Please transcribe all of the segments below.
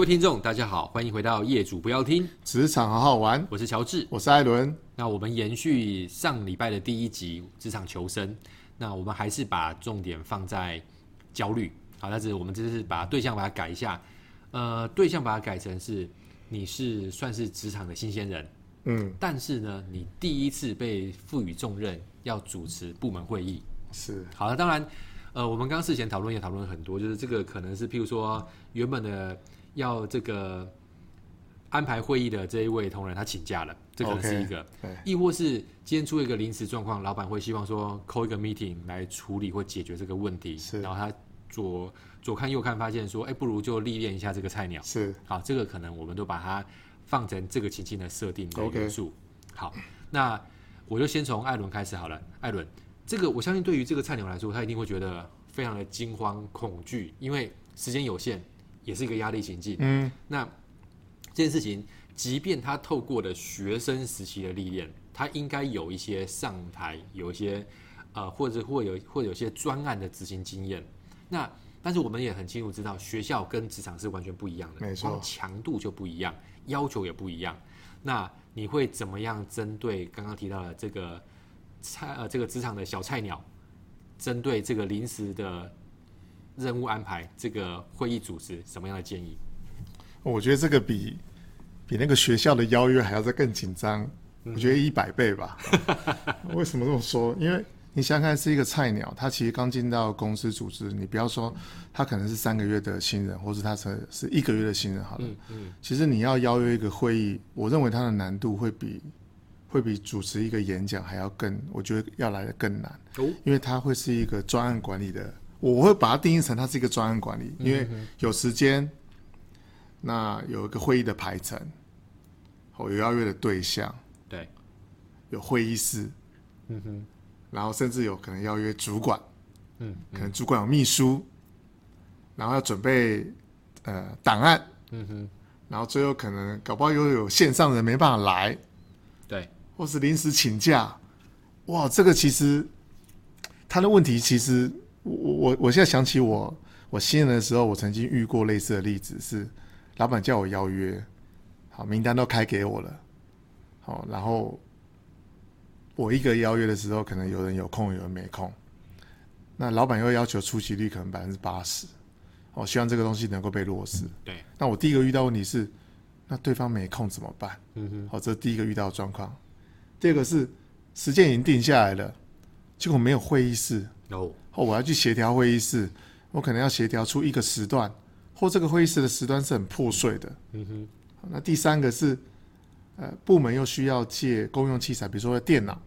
各位听众，大家好，欢迎回到业主不要听职场好好玩。我是乔治，我是艾伦。那我们延续上礼拜的第一集职场求生，那我们还是把重点放在焦虑。好，但是我们这是把对象把它改一下，呃，对象把它改成是你是算是职场的新鲜人，嗯，但是呢，你第一次被赋予重任，要主持部门会议。是。好了，当然。呃，我们刚事前讨论也讨论了很多，就是这个可能是譬如说原本的要这个安排会议的这一位同仁他请假了，这可能是一个，亦或是今天出一个临时状况，老板会希望说 call 一个 meeting 来处理或解决这个问题，是，然后他左左看右看，发现说，哎，不如就历练一下这个菜鸟，是，好，这个可能我们都把它放成这个情境的设定的元素。好，那我就先从艾伦开始好了，艾伦。这个我相信，对于这个菜鸟来说，他一定会觉得非常的惊慌恐惧，因为时间有限，也是一个压力情境。嗯，那这件事情，即便他透过了学生时期的历练，他应该有一些上台，有一些呃，或者或有或者有些专案的执行经验。那但是我们也很清楚知道，学校跟职场是完全不一样的，没错，强度就不一样，要求也不一样。那你会怎么样针对刚刚提到的这个？菜呃，这个职场的小菜鸟，针对这个临时的任务安排，这个会议组织什么样的建议？我觉得这个比比那个学校的邀约还要再更紧张，我觉得一百倍吧。为什么这么说？因为你想想看，是一个菜鸟，他其实刚进到公司组织，你不要说他可能是三个月的新人，或是他是是一个月的新人，好了，嗯嗯，其实你要邀约一个会议，我认为它的难度会比。会比主持一个演讲还要更，我觉得要来的更难，因为它会是一个专案管理的，我会把它定义成它是一个专案管理，因为有时间，那有一个会议的排程，有邀约的对象，对，有会议室，嗯哼，然后甚至有可能邀约主管，嗯，可能主管有秘书，然后要准备呃档案，嗯哼，然后最后可能搞不好又有线上人没办法来，对。或是临时请假，哇，这个其实他的问题，其实我我我现在想起我我新人的时候，我曾经遇过类似的例子，是老板叫我邀约，好，名单都开给我了，好，然后我一个邀约的时候，可能有人有空，有人没空，那老板又要求出席率可能百分之八十，我希望这个东西能够被落实。对，那我第一个遇到问题是，那对方没空怎么办？嗯哼，好，这是第一个遇到的状况。第二个是时间已经定下来了，结果没有会议室哦，或我要去协调会议室，我可能要协调出一个时段，或这个会议室的时段是很破碎的。嗯哼。那第三个是，呃，部门又需要借公用器材，比如说电脑，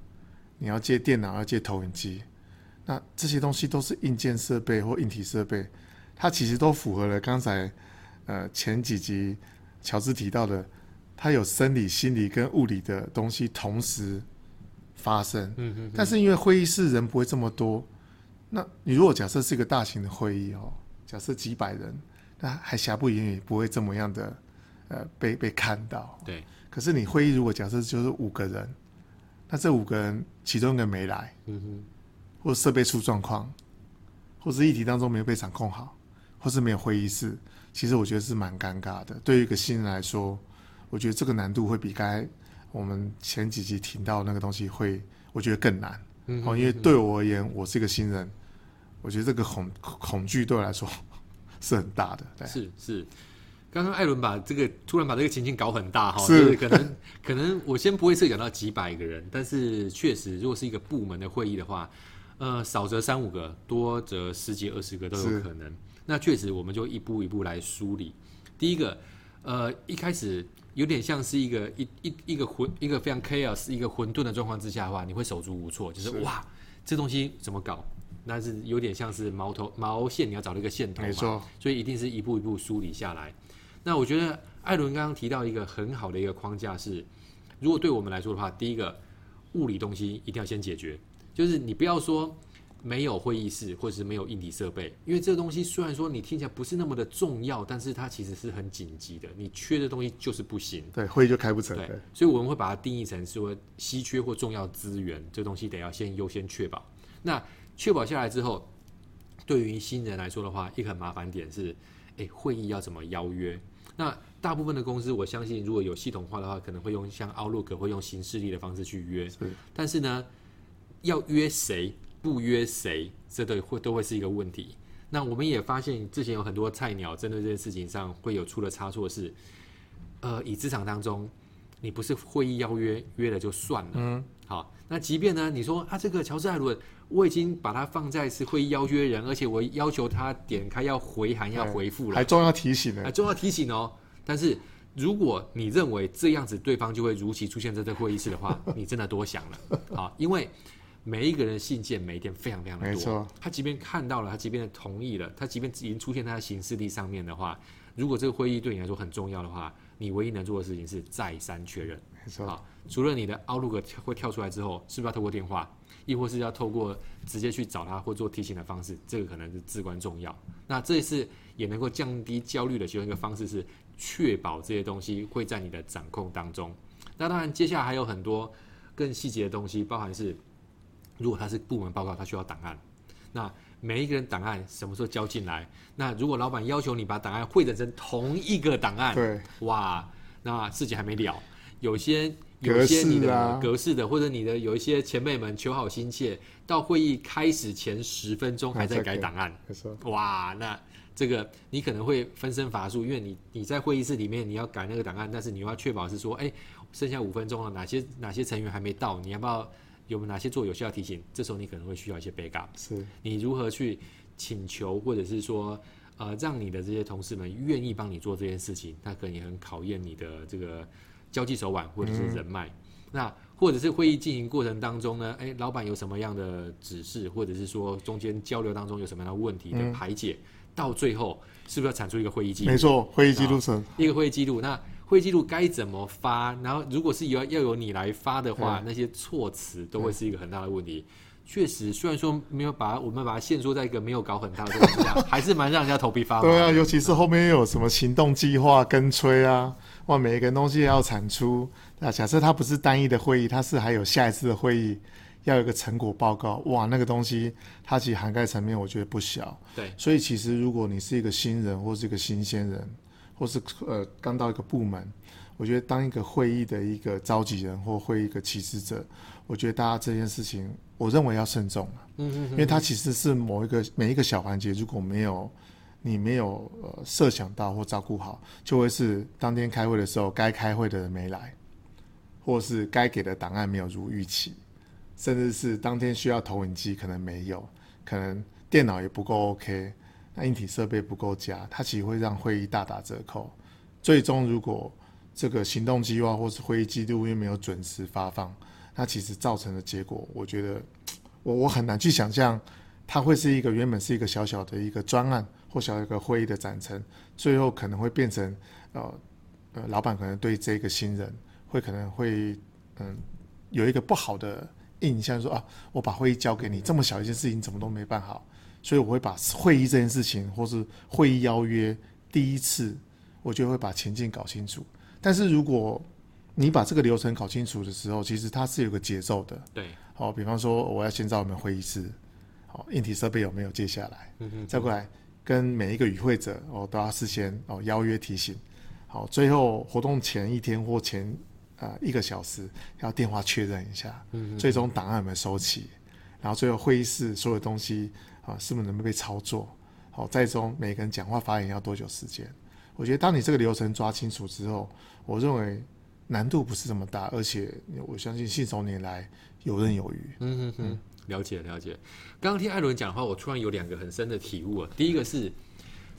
你要借电脑，要借投影机，那这些东西都是硬件设备或硬体设备，它其实都符合了刚才呃前几集乔治提到的。它有生理、心理跟物理的东西同时发生，嗯嗯。但是因为会议室人不会这么多，那你如果假设是一个大型的会议哦，假设几百人，那还瑕不掩瑜，不会这么样的呃被被看到。对。可是你会议如果假设就是五个人，那这五个人其中一个没来，嗯哼，或设备出状况，或是议题当中没有被掌控好，或是没有会议室，其实我觉得是蛮尴尬的。对于一个新人来说。我觉得这个难度会比该我们前几集听到那个东西会，我觉得更难。嗯，因为对我而言，我是一个新人，我觉得这个恐恐惧对我来说 是很大的。对，是是。刚刚艾伦把这个突然把这个情境搞很大哈，是可能可能我先不会设想到几百个人，但是确实如果是一个部门的会议的话，呃，少则三五个，多则十几二十个都有可能。那确实我们就一步一步来梳理。第一个，呃，一开始。有点像是一个一一一个混一个非常 chaos 一个混沌的状况之下的话，你会手足无措，就是，是哇，这东西怎么搞？那是有点像是毛头毛线，你要找到一个线头嘛，没错，所以一定是一步一步梳理下来。那我觉得艾伦刚刚提到一个很好的一个框架是，如果对我们来说的话，第一个物理东西一定要先解决，就是你不要说。没有会议室，或者是没有硬体设备，因为这个东西虽然说你听起来不是那么的重要，但是它其实是很紧急的。你缺的东西就是不行，对，会议就开不成。对，所以我们会把它定义成说稀缺或重要资源，这个东西得要先优先确保。那确保下来之后，对于新人来说的话，一个很麻烦点是，诶，会议要怎么邀约？那大部分的公司，我相信如果有系统化的话，可能会用像 Outlook 会用形式力的方式去约。是，但是呢，要约谁不约谁，这都会都会是一个问题。那我们也发现，之前有很多菜鸟针对这件事情上会有出了差错，是呃，以职场当中，你不是会议邀约约了就算了。嗯，好，那即便呢，你说啊，这个乔治艾伦。我已经把他放在是会议邀约人，而且我要求他点开要回函要回复了，还重要提醒呢，还重要提醒哦。但是如果你认为这样子对方就会如期出现在这个会议室的话，你真的多想了啊！因为每一个人的信件每一天非常非常的多，他即便看到了，他即便同意了，他即便已经出现在他行事历上面的话，如果这个会议对你来说很重要的话，你唯一能做的事情是再三确认，没错。啊，除了你的 Outlook 会跳出来之后，是不是要透过电话？亦或是要透过直接去找他或做提醒的方式，这个可能是至关重要。那这一次也能够降低焦虑的其中一个方式是确保这些东西会在你的掌控当中。那当然，接下来还有很多更细节的东西，包含是如果他是部门报告，他需要档案，那每一个人档案什么时候交进来？那如果老板要求你把档案汇整成同一个档案，对，哇，那事情还没了，有些。有一些你的格式的，或者你的有一些前辈们求好心切，到会议开始前十分钟还在改档案，哇，那这个你可能会分身乏术，因为你你在会议室里面你要改那个档案，但是你又要确保是说，哎，剩下五分钟了，哪些哪些成员还没到，你要不要有哪些做有效提醒？这时候你可能会需要一些 backup，是你如何去请求，或者是说，呃，让你的这些同事们愿意帮你做这件事情，那可能也很考验你的这个。交际手腕或者是人脉，嗯，那或者是会议进行过程当中呢？哎，老板有什么样的指示，或者是说中间交流当中有什么样的问题的排解，嗯，到最后是不是要产出一个会议记录？没错，会议记录成一个会议记录。那会议记录该怎么发？然后如果是要要由你来发的话，嗯，那些措辞都会是一个很大的问题。确实，虽然说没有把我们把它限缩在一个没有搞很大的状态下，还是蛮让人家头皮发麻。对啊，尤其是后面又有什么行动计划跟催啊。哇，每一个东西要产出。那假设它不是单一的会议，它是还有下一次的会议，要有一个成果报告。哇，那个东西它其实涵盖层面，我觉得不小。对，所以其实如果你是一个新人，或是一个新鲜人，或是呃刚到一个部门，我觉得当一个会议的一个召集人或会议一个起始者，我觉得大家这件事情，我认为要慎重。嗯嗯，因为它其实是某一个每一个小环节，如果没有。你没有呃设想到或照顾好，就会是当天开会的时候，该开会的人没来，或是该给的档案没有如预期，甚至是当天需要投影机可能没有，可能电脑也不够 OK，那硬体设备不够佳，它其实会让会议大打折扣。最终如果这个行动计划或是会议记录又没有准时发放，那其实造成的结果，我觉得我我很难去想象，它会是一个原本是一个小小的一个专案。或小一个会议的展陈，最后可能会变成，呃，呃，老板可能对这个新人会可能会，嗯，有一个不好的印象，说啊，我把会议交给你，这么小一件事情怎么都没办好，所以我会把会议这件事情，或是会议邀约第一次，我就会把情境搞清楚。但是如果你把这个流程搞清楚的时候，其实它是有个节奏的。对，好，比方说我要先找我们会议室，好，硬体设备有没有接下来，嗯哼，再过来。跟每一个与会者哦都要事先哦邀约提醒，好，最后活动前一天或前啊、呃、一个小时要电话确认一下，嗯，最终档案有没有收齐，然后最后会议室所有东西啊是不是能被操作，好，最终每个人讲话发言要多久时间？我觉得当你这个流程抓清楚之后，我认为难度不是这么大，而且我相信信手拈来，游刃有余。嗯嗯嗯。了解了解，刚刚听艾伦讲的话，我突然有两个很深的体悟啊。第一个是，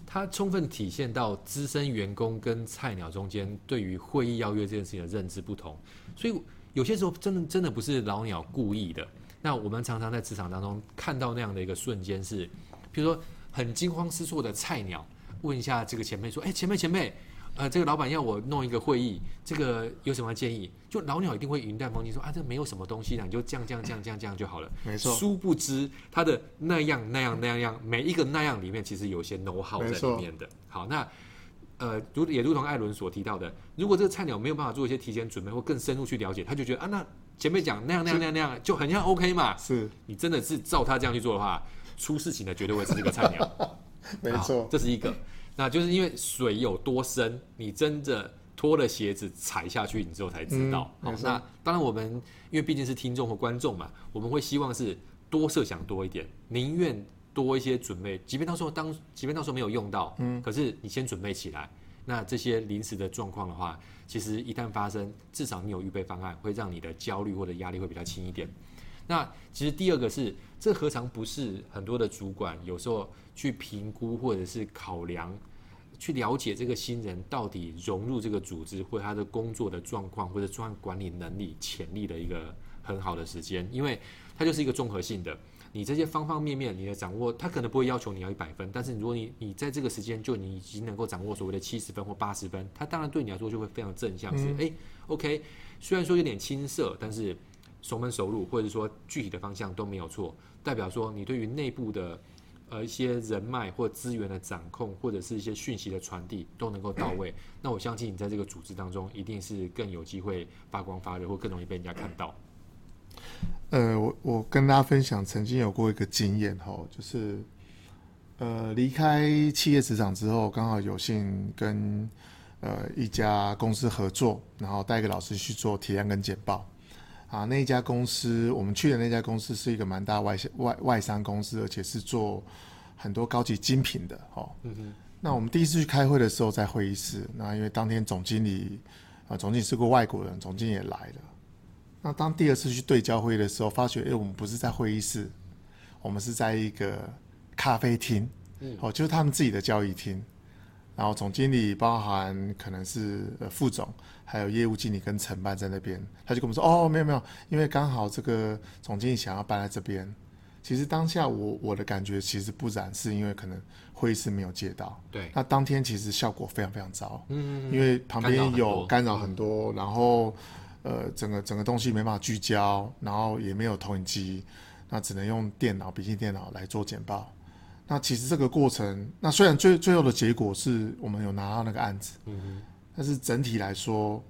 他充分体现到资深员工跟菜鸟中间对于会议邀约这件事情的认知不同，所以有些时候真的真的不是老鸟故意的。那我们常常在职场当中看到那样的一个瞬间是，比如说很惊慌失措的菜鸟问一下这个前辈说：“哎，前辈前辈。”呃，这个老板要我弄一个会议，这个有什么建议？就老鸟一定会云淡风轻说啊，这没有什么东西的，你就这样这样这样这样这样就好了。没错。殊不知他的那样那样那样样，每一个那样里面其实有些 know how 在里面的。好，那呃，如也如同艾伦所提到的，如果这个菜鸟没有办法做一些提前准备或更深入去了解，他就觉得啊，那前面讲那样那样那样那样就很像 OK 嘛。是。你真的是照他这样去做的话，出事情的绝对会是这个菜鸟。没错，这是一个。那就是因为水有多深，你真的脱了鞋子踩下去，你之后才知道。好、嗯，那当然我们因为毕竟是听众和观众嘛，我们会希望是多设想多一点，宁愿多一些准备，即便到时候当，即便到时候没有用到，嗯，可是你先准备起来。那这些临时的状况的话，其实一旦发生，至少你有预备方案，会让你的焦虑或者压力会比较轻一点。那其实第二个是，这何尝不是很多的主管有时候去评估或者是考量，去了解这个新人到底融入这个组织或他的工作的状况或者专案管理能力潜力的一个很好的时间，因为它就是一个综合性的。你这些方方面面，你的掌握，他可能不会要求你要一百分，但是如果你你在这个时间就你已经能够掌握所谓的七十分或八十分，他当然对你来说就会非常正向，是哎、，OK，虽然说有点青涩，但是熟门熟路，或者说具体的方向都没有错，代表说你对于内部的呃一些人脉或资源的掌控，或者是一些讯息的传递都能够到位，那我相信你在这个组织当中一定是更有机会发光发热，或更容易被人家看到。呃，我我跟大家分享，曾经有过一个经验哈，就是呃离开企业职场之后，刚好有幸跟呃一家公司合作，然后带一个老师去做提案跟简报啊。那一家公司，我们去的那家公司是一个蛮大外外外商公司，而且是做很多高级精品的哦。嗯哼。那我们第一次去开会的时候，在会议室，那因为当天总经理啊，总经理是个外国人，总经理也来了。那当第二次去对焦会议的时候，发觉，哎、欸，我们不是在会议室，我们是在一个咖啡厅，嗯，哦，就是他们自己的交易厅。然后总经理包含可能是呃副总，还有业务经理跟承办在那边，他就跟我们说，哦，没有没有，因为刚好这个总经理想要搬来这边。其实当下我我的感觉其实不然，是因为可能会议室没有借到。对。那当天其实效果非常非常糟，嗯，嗯，嗯，因为旁边有干扰很多，然后。呃，整个整个东西没办法聚焦，然后也没有投影机，那只能用电脑、笔记电脑来做简报。那其实这个过程，那虽然最最后的结果是我们有拿到那个案子，嗯，但是整体来说，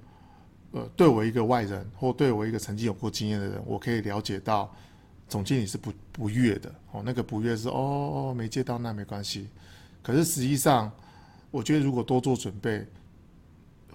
呃，对我一个外人，或对我一个曾经有过经验的人，我可以了解到，总经理是不不悦的哦。那个不悦是哦，没接到那没关系。可是实际上，我觉得如果多做准备。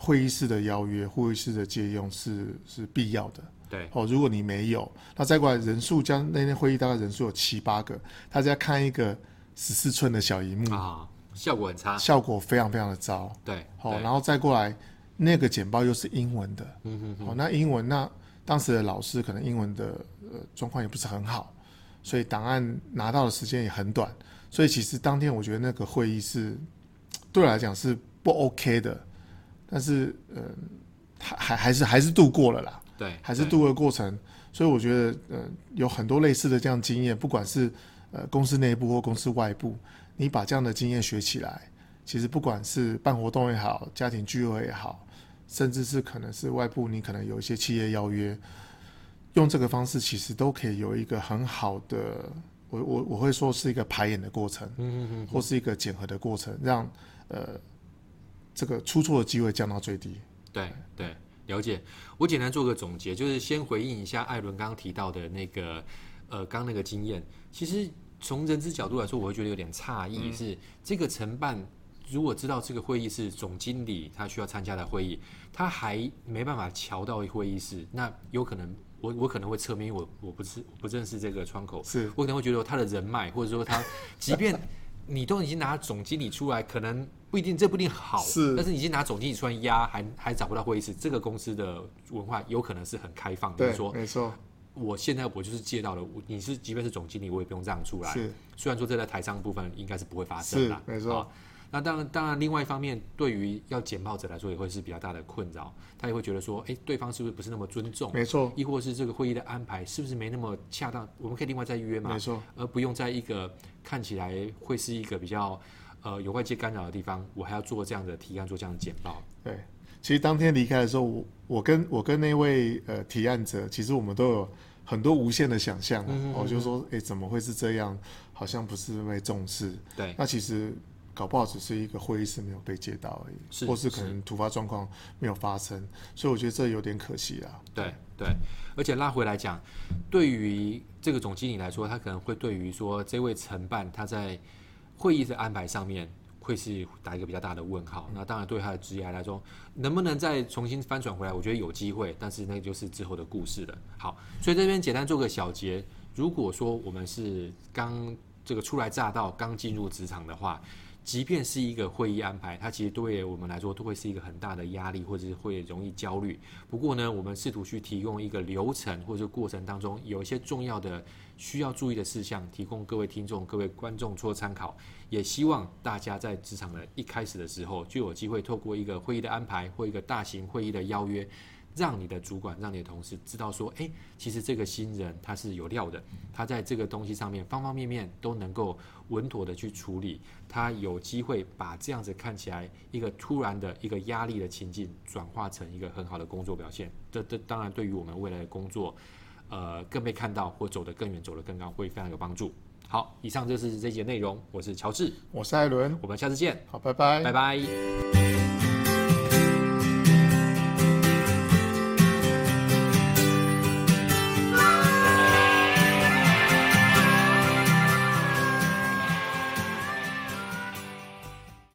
会议室的邀约，会议室的借用是是必要的。对，哦，如果你没有，那再过来人数将那天会议大概人数有七八个，大家看一个十四寸的小荧幕啊，效果很差，效果非常非常的糟。对，好，然后再过来那个简报又是英文的，嗯嗯，好，哦，那英文那当时的老师可能英文的呃状况也不是很好，所以档案拿到的时间也很短，所以其实当天我觉得那个会议是对我来讲是不 OK 的。但是，呃，还还还是还是度过了啦。对，还是度过过程。所以我觉得，呃，有很多类似的这样经验，不管是呃公司内部或公司外部，你把这样的经验学起来，其实不管是办活动也好，家庭聚会也好，甚至是可能是外部，你可能有一些企业邀约，用这个方式，其实都可以有一个很好的，我我我会说是一个排演的过程，嗯嗯嗯，或是一个检核的过程，让呃。这个出错的机会降到最低。对对，了解。我简单做个总结，就是先回应一下艾伦刚刚提到的那个，呃，刚那个经验。其实从人资角度来说，我会觉得有点诧异，是这个承办如果知道这个会议是总经理他需要参加的会议，他还没办法瞧到会议室，那有可能我我可能会侧面，因为我我不是我不认识这个窗口，是我可能会觉得他的人脉，或者说他即便。你都已经拿总经理出来，可能不一定，这不一定好。是，但是你已经拿总经理出来压，还还找不到会议室。这个公司的文化有可能是很开放的。对，说没错。我现在我就是借到了，你是即便是总经理，我也不用这样出来。是，虽然说这在台商部分应该是不会发生的。没错。那当然，当然，另外一方面，对于要简报者来说，也会是比较大的困扰。他也会觉得说，哎，对方是不是不是那么尊重？没错。亦或是这个会议的安排是不是没那么恰当？我们可以另外再约嘛？没错。而不用在一个看起来会是一个比较。呃，有外界干扰的地方，我还要做这样的提案，做这样的简报。对，其实当天离开的时候，我我跟我跟那位呃提案者，其实我们都有很多无限的想象。我、嗯哦、就说，哎，怎么会是这样？好像不是被重视。对，那其实搞不好只是一个会议室没有被接到而已，是或是可能突发状况没有发生。所以我觉得这有点可惜啦。对对，而且拉回来讲，对于这个总经理来说，他可能会对于说这位承办他在。会议的安排上面会是打一个比较大的问号。那当然对他的职业来说，能不能再重新翻转回来，我觉得有机会，但是那就是之后的故事了。好，所以这边简单做个小结。如果说我们是刚这个初来乍到、刚进入职场的话，即便是一个会议安排，它其实对我们来说都会是一个很大的压力，或者是会容易焦虑。不过呢，我们试图去提供一个流程，或者过程当中有一些重要的需要注意的事项，提供各位听众、各位观众做参考。也希望大家在职场的一开始的时候，就有机会透过一个会议的安排或一个大型会议的邀约。让你的主管、让你的同事知道说，诶，其实这个新人他是有料的，他在这个东西上面方方面面都能够稳妥的去处理，他有机会把这样子看起来一个突然的一个压力的情境，转化成一个很好的工作表现。这这当然对于我们未来的工作，呃，更被看到或走得更远、走得更高，会非常有帮助。好，以上就是这节内容。我是乔治，我是艾伦，我们下次见。好，拜拜，拜拜。